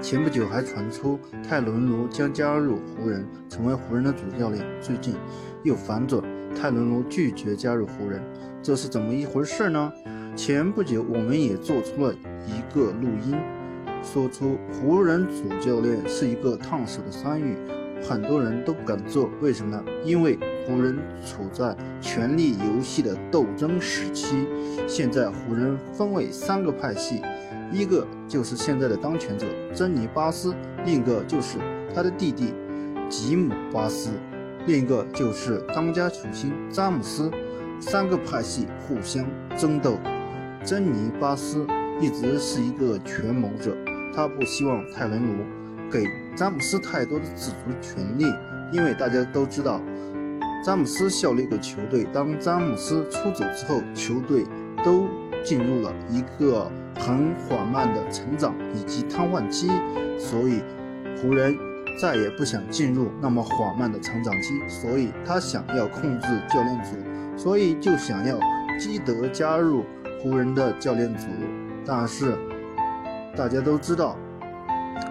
前不久还传出泰伦卢将加入湖人，成为湖人的主教练。最近又反转，泰伦卢拒绝加入湖人，这是怎么一回事呢？前不久我们也做出了一个录音，说出湖人主教练是一个烫手的山芋，很多人都不敢做。为什么呢？因为湖人处在权力游戏的斗争时期，现在湖人分为三个派系。一个就是现在的当权者珍妮巴斯，另一个就是他的弟弟吉姆巴斯，另一个就是当家球星詹姆斯。三个派系互相争斗。珍妮巴斯一直是一个权谋者，他不希望泰伦卢给詹姆斯太多的自主权利，因为大家都知道，詹姆斯效力的球队，当詹姆斯出走之后，球队都进入了一个。很缓慢的成长以及瘫痪期，所以湖人再也不想进入那么缓慢的成长期，所以他想要控制教练组，所以就想要基德加入湖人的教练组。但是大家都知道，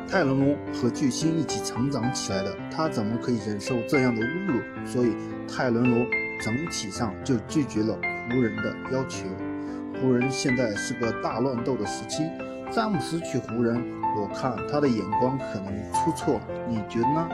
泰伦卢和巨星一起成长起来的，他怎么可以忍受这样的侮辱？所以泰伦卢整体上就拒绝了湖人的要求。湖人现在是个大乱斗的时期，詹姆斯去湖人，我看他的眼光可能出错，你觉得呢？